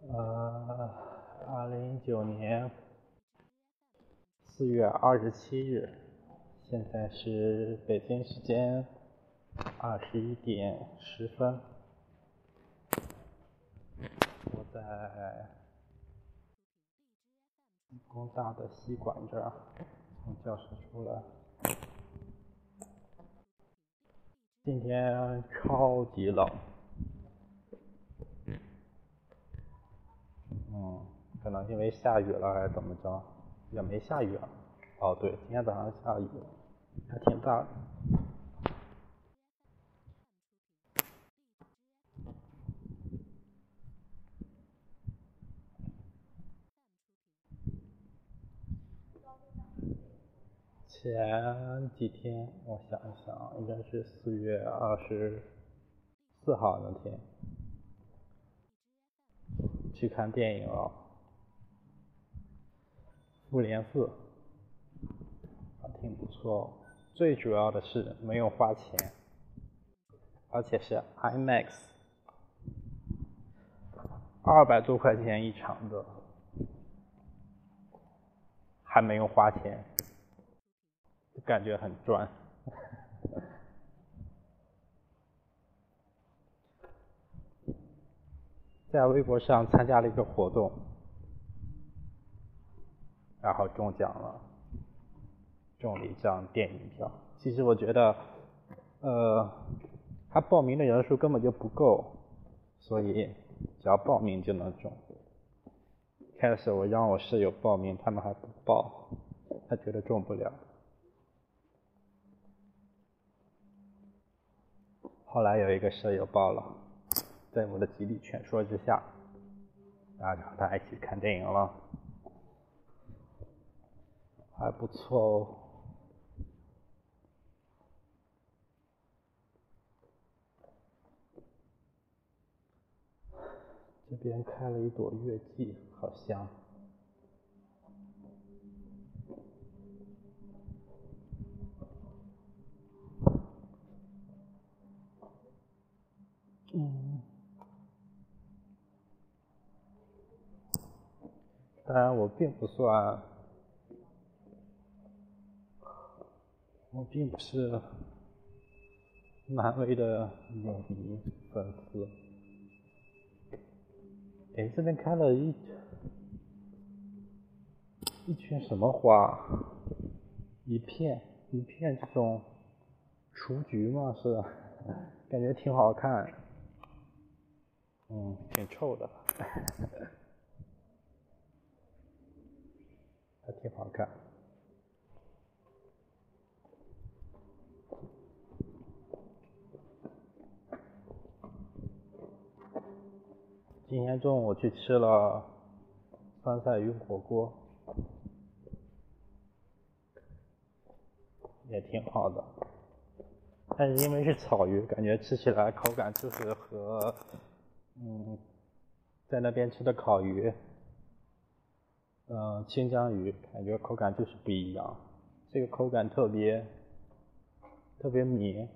呃，二零一九年四月二十七日，现在是北京时间二十一点十分，我在工大的西馆这儿从教室出来，今天超级冷。嗯，可能因为下雨了还是怎么着，也没下雨啊。哦，对，今天早上下雨，还挺大。前几天我想一想，应该是四月二十四号那天。去看电影了，《复联四》还挺不错，最主要的是没有花钱，而且是 IMAX，二百多块钱一场的，还没有花钱，感觉很赚。在微博上参加了一个活动，然后中奖了，中了一张电影票。其实我觉得，呃，他报名的人数根本就不够，所以只要报名就能中。开始我让我室友报名，他们还不报，他觉得中不了。后来有一个舍友报了。在我的极力劝说之下，然后和他一起看电影了，还不错哦。这边开了一朵月季，好香。嗯。当然，我并不算，我并不是漫威的影迷粉丝。哎，这边开了一一群什么花？一片一片这种雏菊吗？是，感觉挺好看。嗯，挺臭的。还挺好看。今天中午去吃了酸菜鱼火锅，也挺好的。但是因为是草鱼，感觉吃起来口感就是和嗯在那边吃的烤鱼。嗯，清江鱼感觉口感就是不一样，这个口感特别特别绵，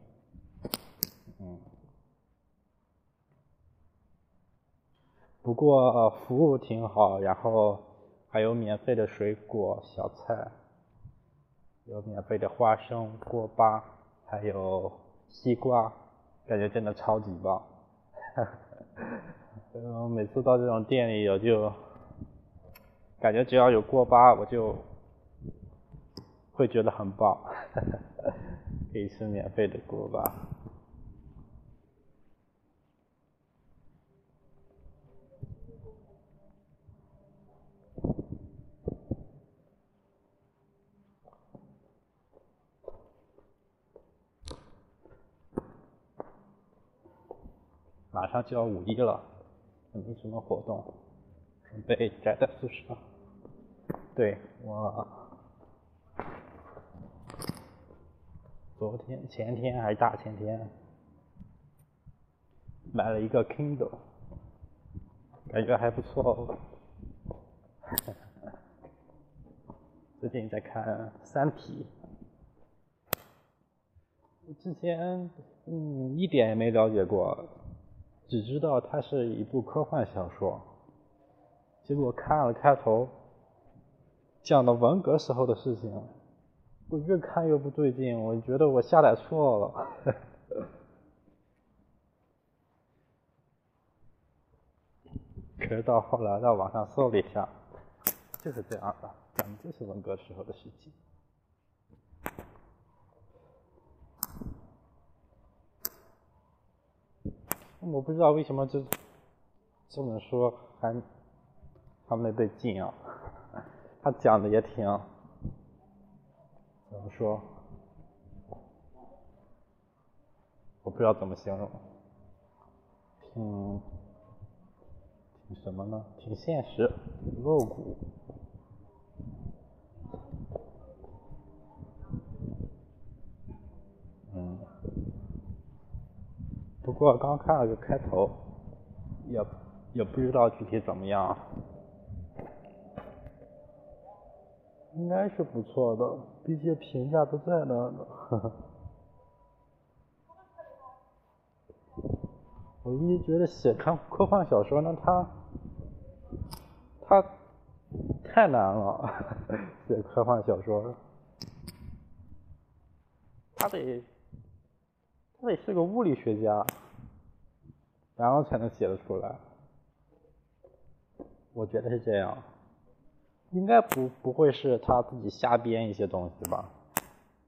嗯。不过服务挺好，然后还有免费的水果小菜，有免费的花生、锅巴，还有西瓜，感觉真的超级棒。嗯，每次到这种店里我就。感觉只要有锅巴，我就会觉得很棒，可以吃免费的锅巴。马上就要五一了，也没什么活动，准备宅在宿舍。对我昨天、前天还是大前天买了一个 Kindle，感觉还不错。最近在看《三体》，之前嗯一点也没了解过，只知道它是一部科幻小说，结果看了开头，讲的文革时候的事情，我越看越不对劲，我觉得我下载错了。可是到后来在网上搜了一下，就是这样的，讲的就是文革时候的事情。我不知道为什么这这本书还还没被禁啊？他讲的也挺怎么说？我不知道怎么形容，挺挺什么呢？挺现实，露骨。嗯。不过刚看了个开头，也也不知道具体怎么样，应应该是不错的，毕竟评价都在那呢。我一直觉得写科科幻小说呢，它它太难了，写科幻小说，他得。他得是个物理学家，然后才能写得出来。我觉得是这样，应该不不会是他自己瞎编一些东西吧？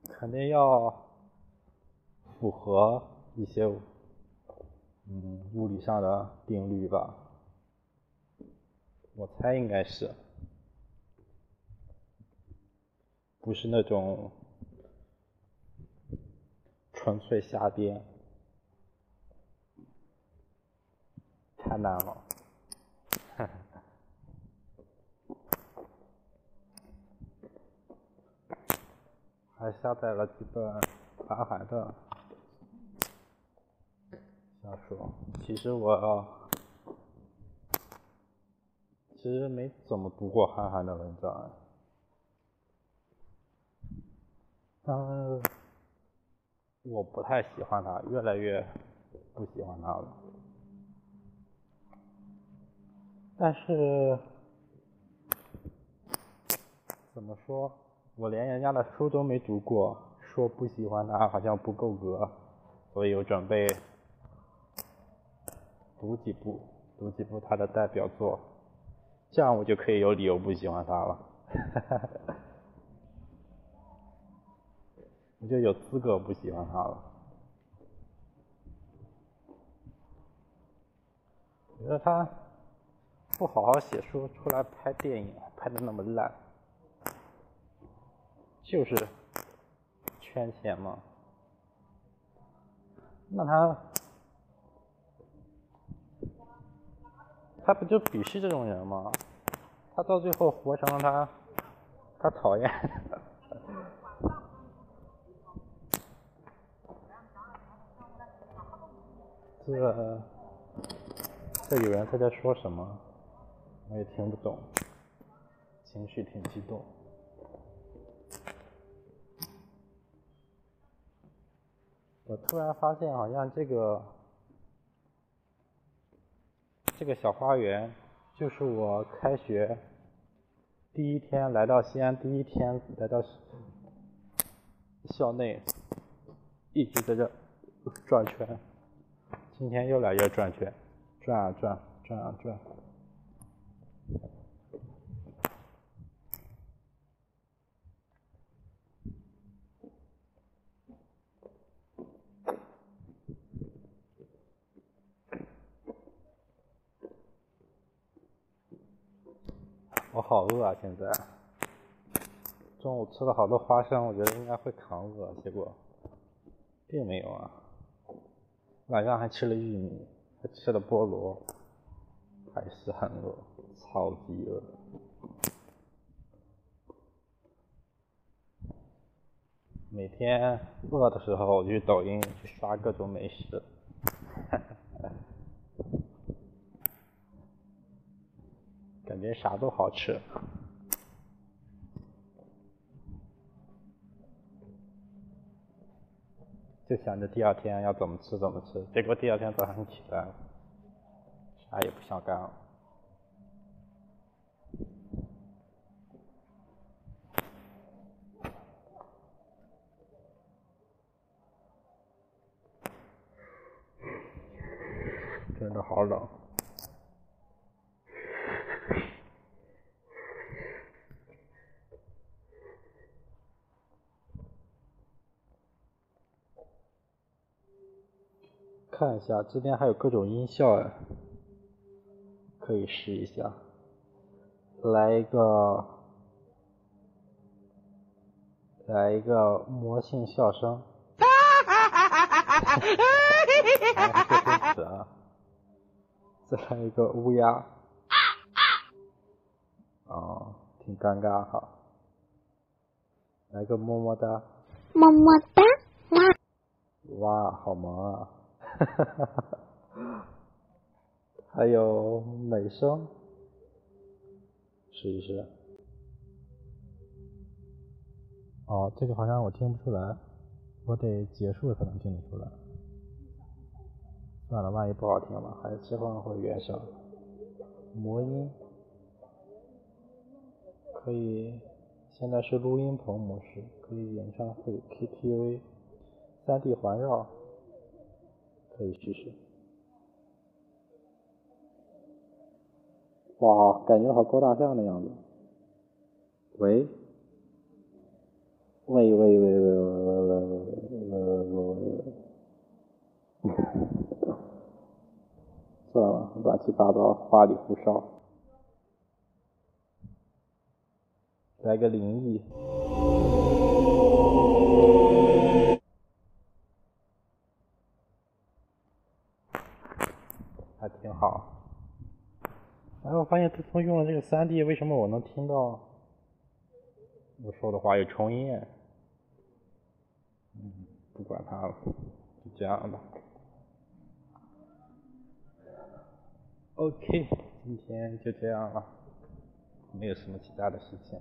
肯定要符合一些嗯物理上的定律吧？我猜应该是，不是那种。纯粹瞎编，太难了。还下载了几本韩寒的小说。其实我其实没怎么读过韩寒的文章，嗯。我不太喜欢他，越来越不喜欢他了。但是怎么说，我连人家的书都没读过，说不喜欢他好像不够格，所以我准备读几部，读几部他的代表作，这样我就可以有理由不喜欢他了。哈哈哈我就有资格不喜欢他了。觉得他不好好写书，出来拍电影，拍的那么烂，就是圈钱嘛。那他，他不就鄙视这种人吗？他到最后活成了他，他讨厌。这这有人他在说什么？我也听不懂，情绪挺激动。我突然发现，好像这个这个小花园，就是我开学第一天来到西安，第一天来到校内，一直在这转圈。今天又来一个转圈，转啊转，转啊转。我好饿啊！现在中午吃了好多花生，我觉得应该会扛饿，结果并没有啊。晚上还吃了玉米，还吃了菠萝，还是很饿，超级饿。每天饿的时候，我去抖音去刷各种美食，啥都好吃。就想着第二天要怎么吃怎么吃，结果第二天早上起来，啥也不想干了。的好冷。看一下，这边还有各种音效哎，可以试一下。来一个，来一个魔性笑声。哈哈哈哈哈哈！啊！再来一个乌鸦。哦，挺尴尬哈。来个么么哒。么么哒。哇，好萌啊！哈哈哈哈哈！还有美声，试一试。哦，这个好像我听不出来，我得结束才能听得出来。算了，万一不好听了，还是切换回原声。魔音，可以，现在是录音棚模式，可以演唱会、KTV、三 D 环绕。可以试试。哇，感觉好高大上的样子。喂？喂喂喂喂喂喂喂喂喂喂喂！算了，乱七八糟，花里胡哨。来个灵异。自从用了这个三 D，为什么我能听到我说的话有重音？嗯，不管它了，就这样吧。OK，今天就这样了，没有什么其他的事情。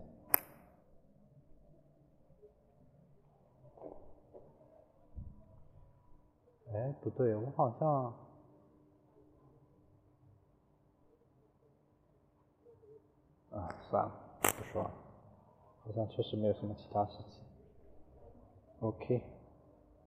哎，不对，我好像。啊，算了，不说了，好像确实没有什么其他事情。OK。